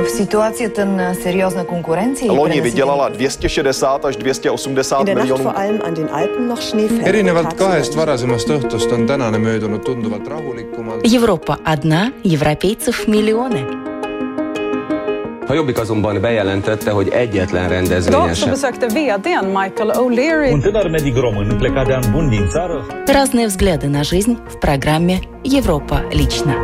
В ситуации ten серьезной конкуренции Loni vydělala 260 až 280 miljonů. erinevalt kahest varasemast õhtust on tänane möödunud tunduvalt rahulikumalt. Европа одна, европейцев миллионы. A Jobbik azonban bejelentette, hogy egyetlen rendezvényen Idag så sem. besökte vdn Michael O'Leary Un tânăr medic român plecat de an bun din țară Разные взгляды на жизнь в программе «Европа лично».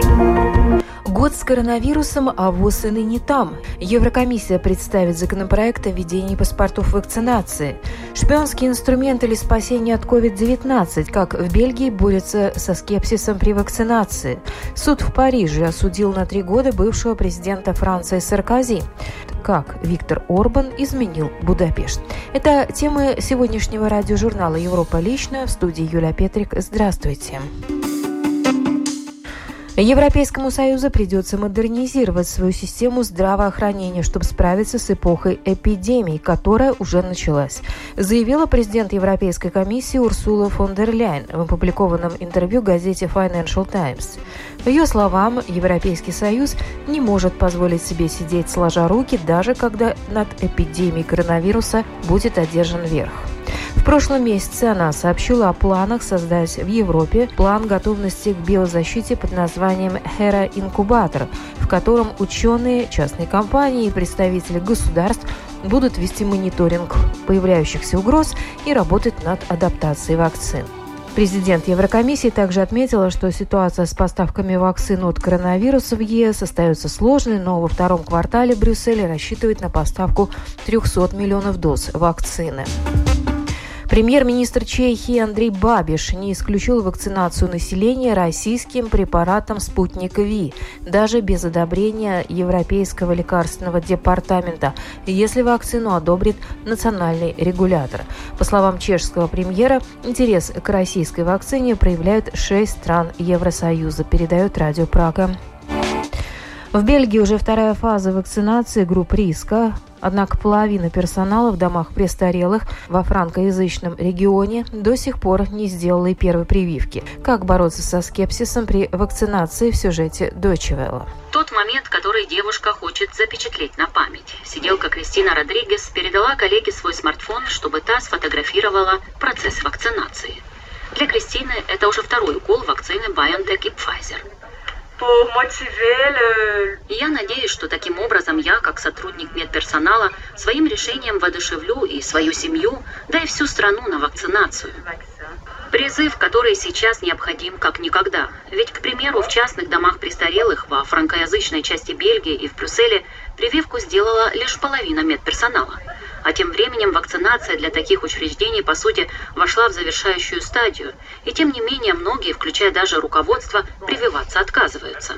Год с коронавирусом, а ВОЗ и ныне там. Еврокомиссия представит законопроект о введении паспортов вакцинации. Шпионский инструмент или спасение от COVID-19, как в Бельгии борются со скепсисом при вакцинации. Суд в Париже осудил на три года бывшего президента Франции Саркози. Как Виктор Орбан изменил Будапешт. Это темы сегодняшнего радиожурнала «Европа лично» в студии Юлия Петрик. Здравствуйте. Европейскому Союзу придется модернизировать свою систему здравоохранения, чтобы справиться с эпохой эпидемий, которая уже началась, заявила президент Европейской комиссии Урсула фон дер Ляйн в опубликованном интервью газете Financial Times. По ее словам, Европейский Союз не может позволить себе сидеть сложа руки, даже когда над эпидемией коронавируса будет одержан верх. Прошлом месяце она сообщила о планах создать в Европе план готовности к биозащите под названием «Хера Инкубатор», в котором ученые, частные компании и представители государств будут вести мониторинг появляющихся угроз и работать над адаптацией вакцин. Президент Еврокомиссии также отметила, что ситуация с поставками вакцин от коронавируса в ЕС остается сложной, но во втором квартале Брюссель рассчитывает на поставку 300 миллионов доз вакцины. Премьер-министр Чехии Андрей Бабиш не исключил вакцинацию населения российским препаратом «Спутник Ви», даже без одобрения Европейского лекарственного департамента, если вакцину одобрит национальный регулятор. По словам чешского премьера, интерес к российской вакцине проявляют шесть стран Евросоюза, передает Радио Прага. В Бельгии уже вторая фаза вакцинации групп риска. Однако половина персонала в домах престарелых во франкоязычном регионе до сих пор не сделала и первой прививки. Как бороться со скепсисом при вакцинации в сюжете Дойче Велла? Тот момент, который девушка хочет запечатлеть на память. Сиделка Кристина Родригес передала коллеге свой смартфон, чтобы та сфотографировала процесс вакцинации. Для Кристины это уже второй укол вакцины BioNTech и Pfizer. И я надеюсь, что таким образом я, как сотрудник медперсонала, своим решением воодушевлю и свою семью, да и всю страну на вакцинацию. Призыв, который сейчас необходим как никогда. Ведь, к примеру, в частных домах престарелых во франкоязычной части Бельгии и в Брюсселе прививку сделала лишь половина медперсонала. А тем временем вакцинация для таких учреждений, по сути, вошла в завершающую стадию. И тем не менее, многие, включая даже руководство, прививаться отказываются.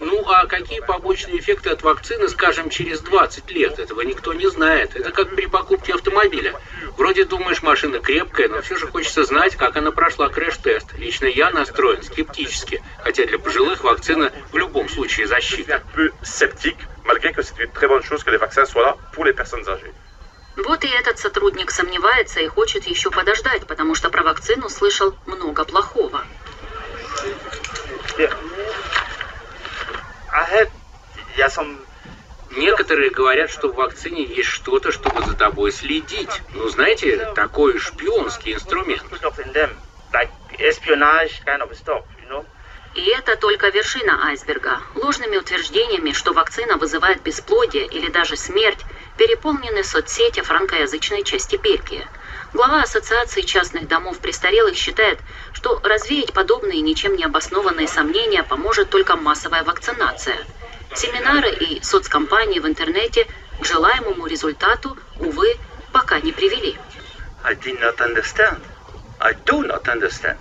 Ну а какие побочные эффекты от вакцины, скажем, через 20 лет? Этого никто не знает. Это как при покупке автомобиля. Вроде думаешь, машина крепкая, но все же хочется знать, как она прошла крэш-тест. Лично я настроен скептически, хотя для пожилых вакцина в любом случае защита. Malgré que c'est une très bonne chose que les vaccins soient là pour les personnes âgées. Вот и этот сотрудник сомневается и хочет еще подождать, потому что про вакцину слышал много плохого. Некоторые говорят, что в вакцине есть что-то, чтобы за тобой следить. Ну, знаете, такой шпионский инструмент. И это только вершина айсберга. Ложными утверждениями, что вакцина вызывает бесплодие или даже смерть, переполнены соцсети франкоязычной части Бельгии. Глава Ассоциации частных домов престарелых считает, что развеять подобные ничем не обоснованные сомнения поможет только массовая вакцинация. Семинары и соцкомпании в интернете к желаемому результату, увы, пока не привели. I did not understand. I do not understand.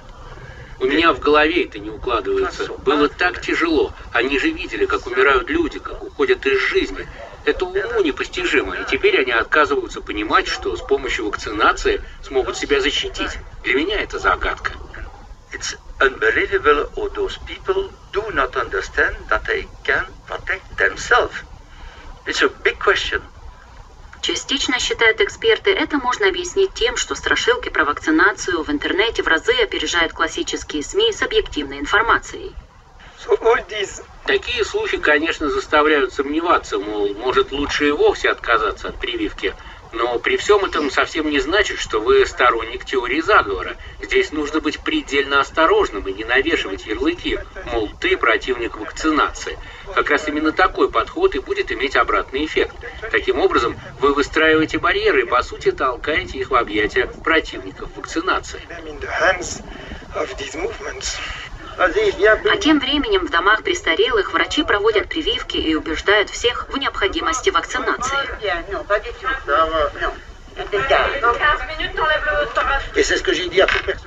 У меня в голове это не укладывается. Было так тяжело. Они же видели, как умирают люди, как уходят из жизни. Это уму непостижимо. И теперь они отказываются понимать, что с помощью вакцинации смогут себя защитить. Для меня это загадка. It's unbelievable how those people do not understand that they can protect themselves. It's a big question. Частично, считают эксперты, это можно объяснить тем, что страшилки про вакцинацию в интернете в разы опережают классические СМИ с объективной информацией. Такие слухи, конечно, заставляют сомневаться, мол, может лучше и вовсе отказаться от прививки. Но при всем этом совсем не значит, что вы сторонник теории заговора. Здесь нужно быть предельно осторожным и не навешивать ярлыки, мол, ты противник вакцинации. Как раз именно такой подход и будет иметь обратный эффект. Таким образом, вы выстраиваете барьеры и, по сути, толкаете их в объятия противников вакцинации. А тем временем в домах престарелых врачи проводят прививки и убеждают всех в необходимости вакцинации.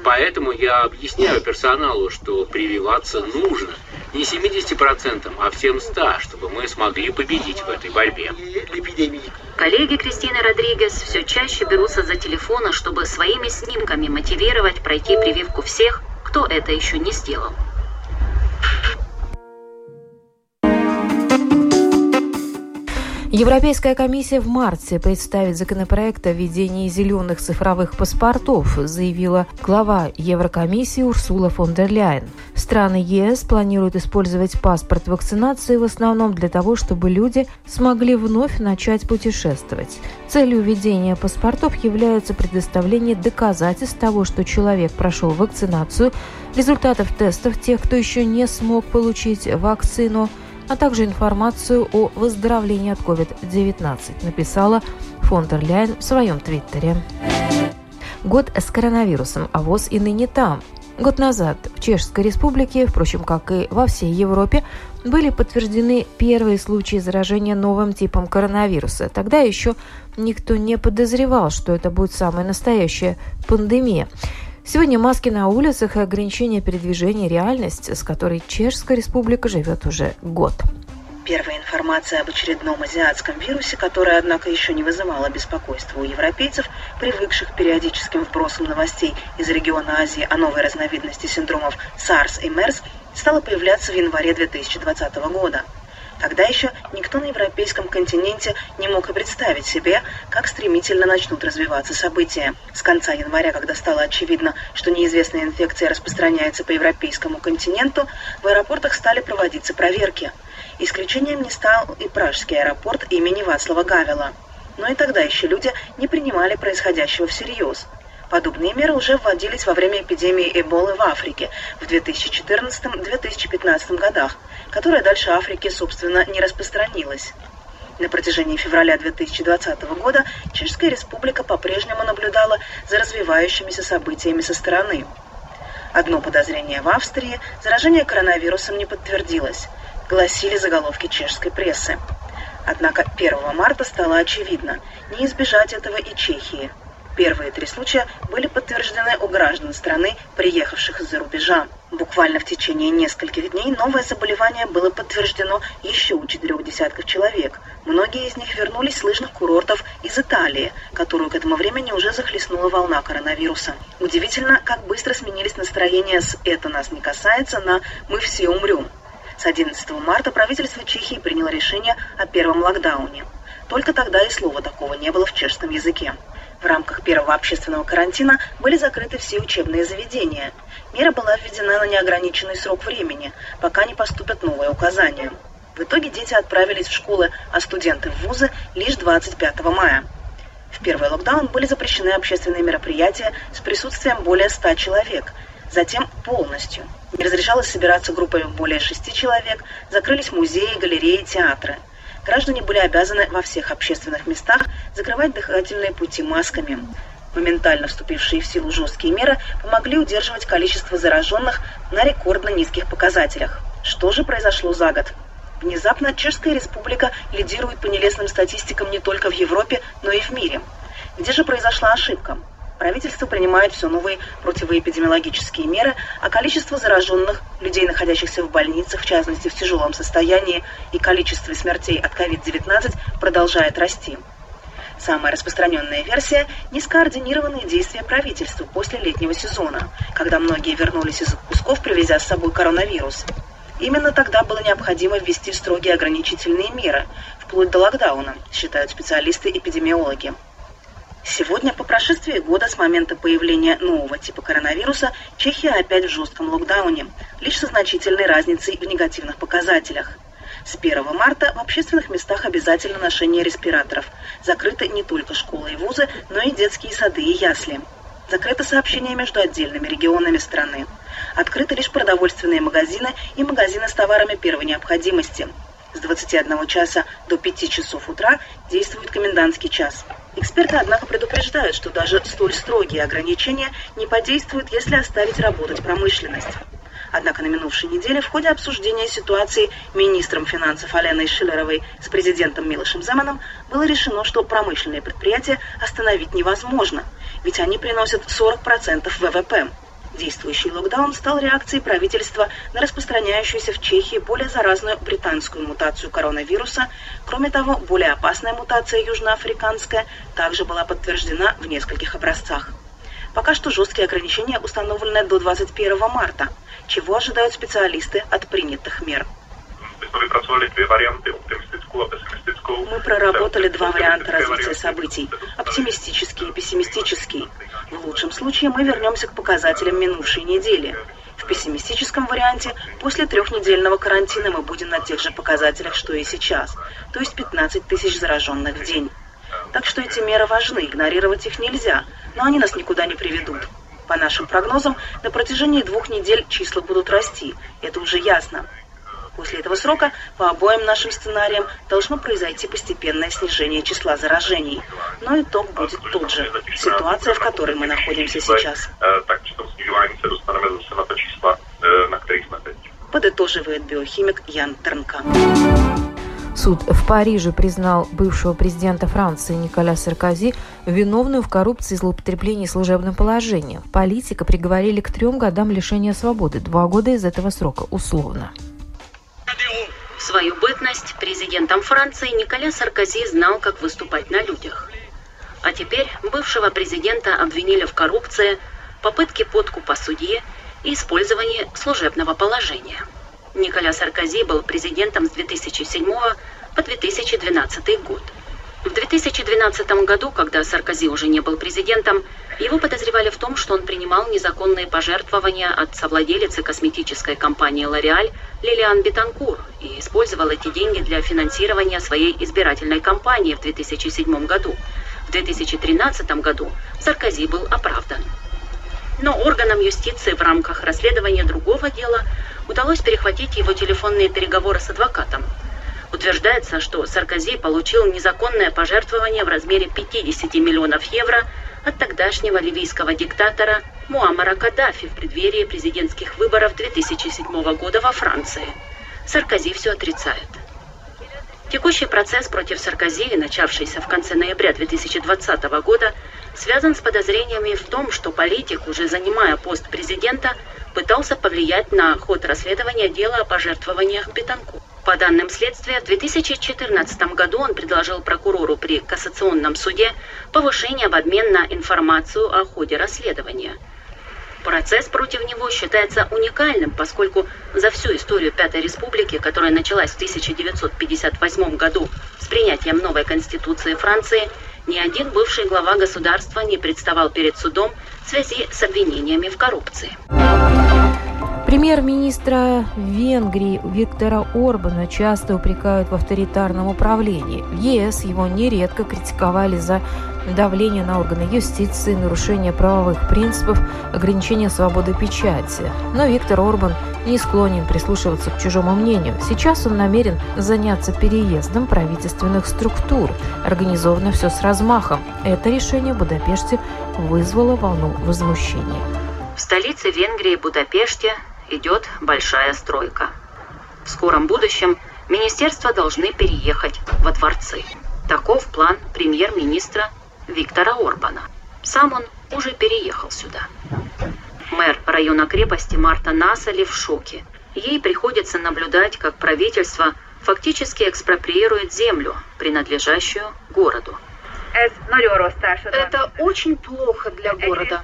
Поэтому я объясняю персоналу, что прививаться нужно. Не 70%, а всем 100%, чтобы мы смогли победить в этой борьбе. Коллеги Кристины Родригес все чаще берутся за телефоны, чтобы своими снимками мотивировать пройти прививку всех, кто это еще не сделал. Европейская комиссия в марте представит законопроект о введении зеленых цифровых паспортов, заявила глава Еврокомиссии Урсула фон дер Ляйен. Страны ЕС планируют использовать паспорт вакцинации в основном для того, чтобы люди смогли вновь начать путешествовать. Целью введения паспортов является предоставление доказательств того, что человек прошел вакцинацию, результатов тестов тех, кто еще не смог получить вакцину – а также информацию о выздоровлении от COVID-19, написала фон дер Ляйен в своем твиттере. Год с коронавирусом, а ВОЗ и ныне там. Год назад в Чешской Республике, впрочем, как и во всей Европе, были подтверждены первые случаи заражения новым типом коронавируса. Тогда еще никто не подозревал, что это будет самая настоящая пандемия. Сегодня маски на улицах и ограничения передвижения – реальность, с которой Чешская республика живет уже год. Первая информация об очередном азиатском вирусе, которая, однако, еще не вызывала беспокойства у европейцев, привыкших периодическим вбросам новостей из региона Азии о новой разновидности синдромов SARS и MERS, стала появляться в январе 2020 года – Тогда еще никто на европейском континенте не мог и представить себе, как стремительно начнут развиваться события. С конца января, когда стало очевидно, что неизвестная инфекция распространяется по европейскому континенту, в аэропортах стали проводиться проверки. Исключением не стал и пражский аэропорт имени Вацлава Гавела. Но и тогда еще люди не принимали происходящего всерьез – Подобные меры уже вводились во время эпидемии Эболы в Африке в 2014-2015 годах, которая дальше Африки, собственно, не распространилась. На протяжении февраля 2020 года Чешская Республика по-прежнему наблюдала за развивающимися событиями со стороны. Одно подозрение в Австрии – заражение коронавирусом не подтвердилось, гласили заголовки чешской прессы. Однако 1 марта стало очевидно – не избежать этого и Чехии – Первые три случая были подтверждены у граждан страны, приехавших из-за рубежа. Буквально в течение нескольких дней новое заболевание было подтверждено еще у четырех десятков человек. Многие из них вернулись с лыжных курортов из Италии, которую к этому времени уже захлестнула волна коронавируса. Удивительно, как быстро сменились настроения с «это нас не касается» на «мы все умрем». С 11 марта правительство Чехии приняло решение о первом локдауне. Только тогда и слова такого не было в чешском языке. В рамках первого общественного карантина были закрыты все учебные заведения. Мера была введена на неограниченный срок времени, пока не поступят новые указания. В итоге дети отправились в школы, а студенты в вузы лишь 25 мая. В первый локдаун были запрещены общественные мероприятия с присутствием более 100 человек, затем полностью. Не разрешалось собираться группами более 6 человек, закрылись музеи, галереи, театры – граждане были обязаны во всех общественных местах закрывать дыхательные пути масками. Моментально вступившие в силу жесткие меры помогли удерживать количество зараженных на рекордно низких показателях. Что же произошло за год? Внезапно Чешская республика лидирует по нелестным статистикам не только в Европе, но и в мире. Где же произошла ошибка? Правительство принимает все новые противоэпидемиологические меры, а количество зараженных, людей, находящихся в больницах, в частности в тяжелом состоянии, и количество смертей от COVID-19 продолжает расти. Самая распространенная версия – нескоординированные действия правительства после летнего сезона, когда многие вернулись из отпусков, привезя с собой коронавирус. Именно тогда было необходимо ввести строгие ограничительные меры, вплоть до локдауна, считают специалисты-эпидемиологи. Сегодня, по прошествии года с момента появления нового типа коронавируса, Чехия опять в жестком локдауне, лишь со значительной разницей в негативных показателях. С 1 марта в общественных местах обязательно ношение респираторов. Закрыты не только школы и вузы, но и детские сады и ясли. Закрыто сообщение между отдельными регионами страны. Открыты лишь продовольственные магазины и магазины с товарами первой необходимости. С 21 часа до 5 часов утра действует комендантский час. Эксперты, однако, предупреждают, что даже столь строгие ограничения не подействуют, если оставить работать промышленность. Однако на минувшей неделе в ходе обсуждения ситуации министром финансов Аленой Шиллеровой с президентом Милошем Земаном было решено, что промышленные предприятия остановить невозможно, ведь они приносят 40% ВВП. Действующий локдаун стал реакцией правительства на распространяющуюся в Чехии более заразную британскую мутацию коронавируса. Кроме того, более опасная мутация южноафриканская также была подтверждена в нескольких образцах. Пока что жесткие ограничения установлены до 21 марта. Чего ожидают специалисты от принятых мер? Мы проработали два варианта развития событий – оптимистический и пессимистический. В лучшем случае мы вернемся к показателям минувшей недели. В пессимистическом варианте после трехнедельного карантина мы будем на тех же показателях, что и сейчас, то есть 15 тысяч зараженных в день. Так что эти меры важны, игнорировать их нельзя, но они нас никуда не приведут. По нашим прогнозам, на протяжении двух недель числа будут расти. Это уже ясно. После этого срока по обоим нашим сценариям должно произойти постепенное снижение числа заражений. Но итог будет тот же. Ситуация, в которой мы находимся сейчас. Подытоживает биохимик Ян Тернка. Суд в Париже признал бывшего президента Франции Николя Саркози виновную в коррупции и злоупотреблении служебным положением. Политика приговорили к трем годам лишения свободы. Два года из этого срока условно. Свою бытность президентом Франции Николя Саркози знал, как выступать на людях. А теперь бывшего президента обвинили в коррупции, попытке подкупа судьи и использовании служебного положения. Николя Саркози был президентом с 2007 по 2012 год. В 2012 году, когда Саркози уже не был президентом, его подозревали в том, что он принимал незаконные пожертвования от совладелицы косметической компании «Лореаль» Лилиан Бетанкур и использовал эти деньги для финансирования своей избирательной кампании в 2007 году. В 2013 году Саркози был оправдан. Но органам юстиции в рамках расследования другого дела удалось перехватить его телефонные переговоры с адвокатом. Утверждается, что Саркози получил незаконное пожертвование в размере 50 миллионов евро от тогдашнего ливийского диктатора Муаммара Каддафи в преддверии президентских выборов 2007 года во Франции. Саркози все отрицает. Текущий процесс против Саркози, начавшийся в конце ноября 2020 года, связан с подозрениями в том, что политик, уже занимая пост президента, пытался повлиять на ход расследования дела о пожертвованиях Бетанку. По данным следствия, в 2014 году он предложил прокурору при Кассационном суде повышение в обмен на информацию о ходе расследования. Процесс против него считается уникальным, поскольку за всю историю Пятой Республики, которая началась в 1958 году с принятием новой Конституции Франции, ни один бывший глава государства не представал перед судом в связи с обвинениями в коррупции. Премьер-министра Венгрии Виктора Орбана часто упрекают в авторитарном управлении. В ЕС его нередко критиковали за давление на органы юстиции, нарушение правовых принципов, ограничение свободы печати. Но Виктор Орбан не склонен прислушиваться к чужому мнению. Сейчас он намерен заняться переездом правительственных структур. Организовано все с размахом. Это решение в Будапеште вызвало волну возмущения. В столице Венгрии Будапеште идет большая стройка. В скором будущем министерства должны переехать во дворцы. Таков план премьер-министра Виктора Орбана. Сам он уже переехал сюда. Мэр района крепости Марта Насали в шоке. Ей приходится наблюдать, как правительство фактически экспроприирует землю, принадлежащую городу. Это очень плохо для города.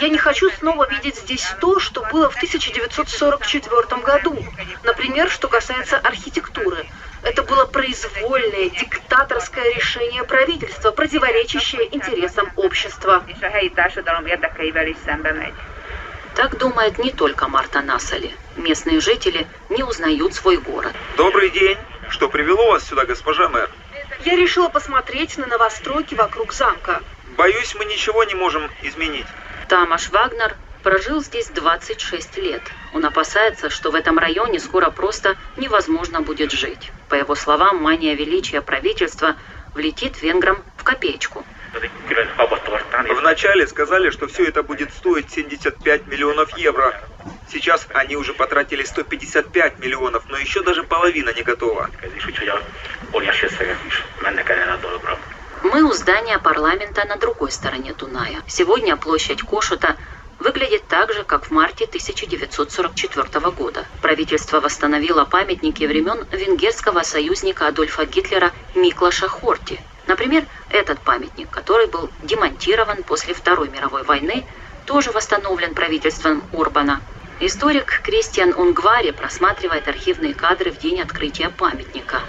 Я не хочу снова видеть здесь то, что было в 1944 году. Например, что касается архитектуры. Это было произвольное, диктаторское решение правительства, противоречащее интересам общества. Так думает не только Марта Насали. Местные жители не узнают свой город. Добрый день. Что привело вас сюда, госпожа мэр? Я решила посмотреть на новостройки вокруг замка. Боюсь, мы ничего не можем изменить. Тамаш Вагнер прожил здесь 26 лет. Он опасается, что в этом районе скоро просто невозможно будет жить. По его словам, мания величия правительства влетит венграм в копеечку. Вначале сказали, что все это будет стоить 75 миллионов евро. Сейчас они уже потратили 155 миллионов, но еще даже половина не готова. Мы у здания парламента на другой стороне Дуная. Сегодня площадь Кошута выглядит так же, как в марте 1944 года. Правительство восстановило памятники времен венгерского союзника Адольфа Гитлера Миклаша Хорти. Например, этот памятник, который был демонтирован после Второй мировой войны, тоже восстановлен правительством Урбана. Историк Кристиан Унгвари просматривает архивные кадры в день открытия памятника.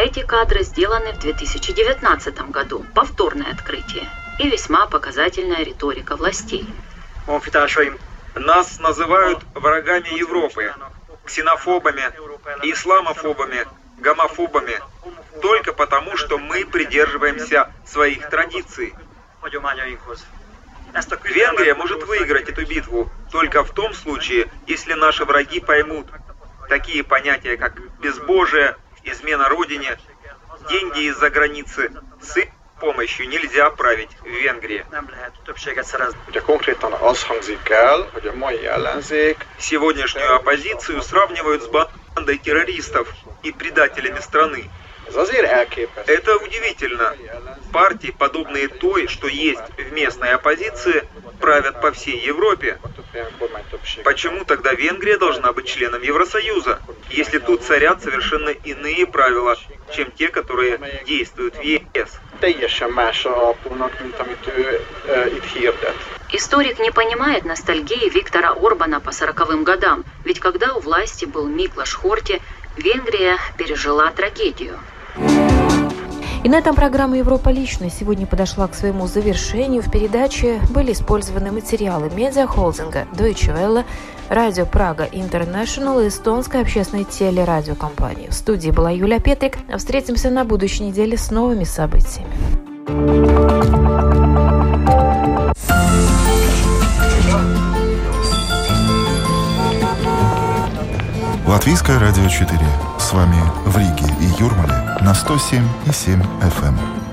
Эти кадры сделаны в 2019 году. Повторное открытие. И весьма показательная риторика властей. Нас называют врагами Европы, ксенофобами, исламофобами, гомофобами, только потому, что мы придерживаемся своих традиций. Венгрия может выиграть эту битву только в том случае, если наши враги поймут такие понятия, как безбожие, измена родине, деньги из-за границы, с помощью нельзя править в Венгрии. Сегодняшнюю оппозицию сравнивают с бандой террористов и предателями страны. Это удивительно. Партии, подобные той, что есть в местной оппозиции, правят по всей Европе. Почему тогда Венгрия должна быть членом Евросоюза, если тут царят совершенно иные правила, чем те, которые действуют в ЕС? Историк не понимает ностальгии Виктора Орбана по сороковым годам, ведь когда у власти был Миклаш Хорти, Венгрия пережила трагедию. И на этом программа «Европа лично» сегодня подошла к своему завершению. В передаче были использованы материалы медиахолдинга Deutsche Welle, Радио Прага Интернешнл и эстонской общественной телерадиокомпании. В студии была Юлия Петрик. Встретимся на будущей неделе с новыми событиями. Латвийское радио 4. С вами в Риге и Юрмале на 107,7 FM.